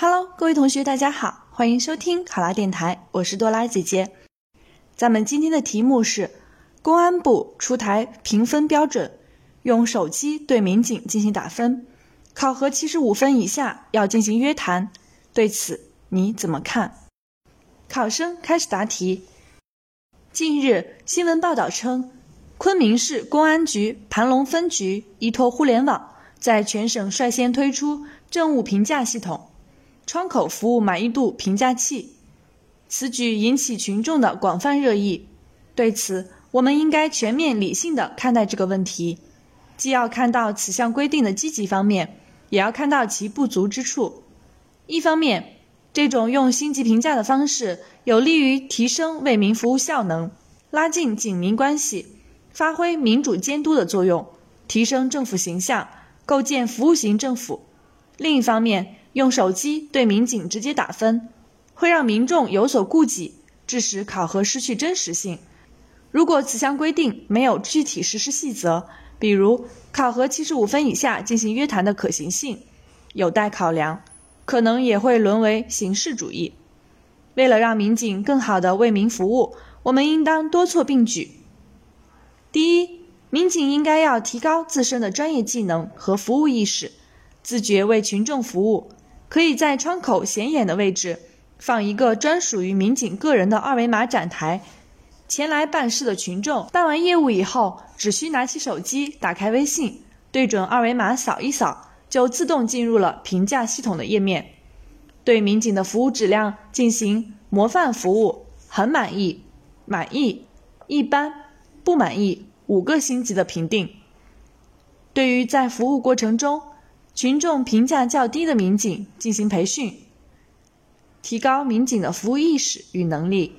Hello，各位同学，大家好，欢迎收听考拉电台，我是多拉姐姐。咱们今天的题目是：公安部出台评分标准，用手机对民警进行打分，考核七十五分以下要进行约谈，对此你怎么看？考生开始答题。近日，新闻报道称，昆明市公安局盘龙分局依托互联网，在全省率先推出政务评价系统。窗口服务满意度评价器，此举引起群众的广泛热议。对此，我们应该全面理性的看待这个问题，既要看到此项规定的积极方面，也要看到其不足之处。一方面，这种用星级评价的方式，有利于提升为民服务效能，拉近警民关系，发挥民主监督的作用，提升政府形象，构建服务型政府。另一方面，用手机对民警直接打分，会让民众有所顾忌，致使考核失去真实性。如果此项规定没有具体实施细则，比如考核七十五分以下进行约谈的可行性，有待考量，可能也会沦为形式主义。为了让民警更好地为民服务，我们应当多措并举。第一，民警应该要提高自身的专业技能和服务意识，自觉为群众服务。可以在窗口显眼的位置放一个专属于民警个人的二维码展台，前来办事的群众办完业务以后，只需拿起手机，打开微信，对准二维码扫一扫，就自动进入了评价系统的页面，对民警的服务质量进行模范服务、很满意、满意、一般、不满意五个星级的评定。对于在服务过程中，群众评价较低的民警进行培训，提高民警的服务意识与能力。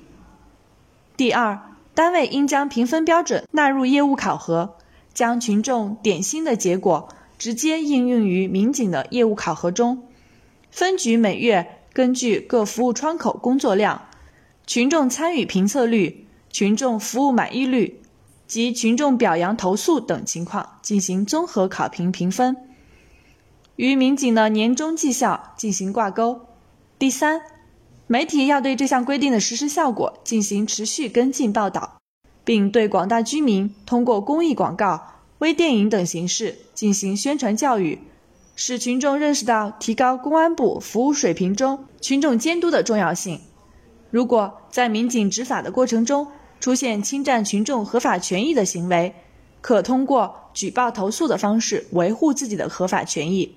第二，单位应将评分标准纳入业务考核，将群众点心的结果直接应用于民警的业务考核中。分局每月根据各服务窗口工作量、群众参与评测率、群众服务满意率及群众表扬投诉等情况进行综合考评评分。与民警的年终绩效进行挂钩。第三，媒体要对这项规定的实施效果进行持续跟进报道，并对广大居民通过公益广告、微电影等形式进行宣传教育，使群众认识到提高公安部服务水平中群众监督的重要性。如果在民警执法的过程中出现侵占群众合法权益的行为，可通过举报投诉的方式维护自己的合法权益。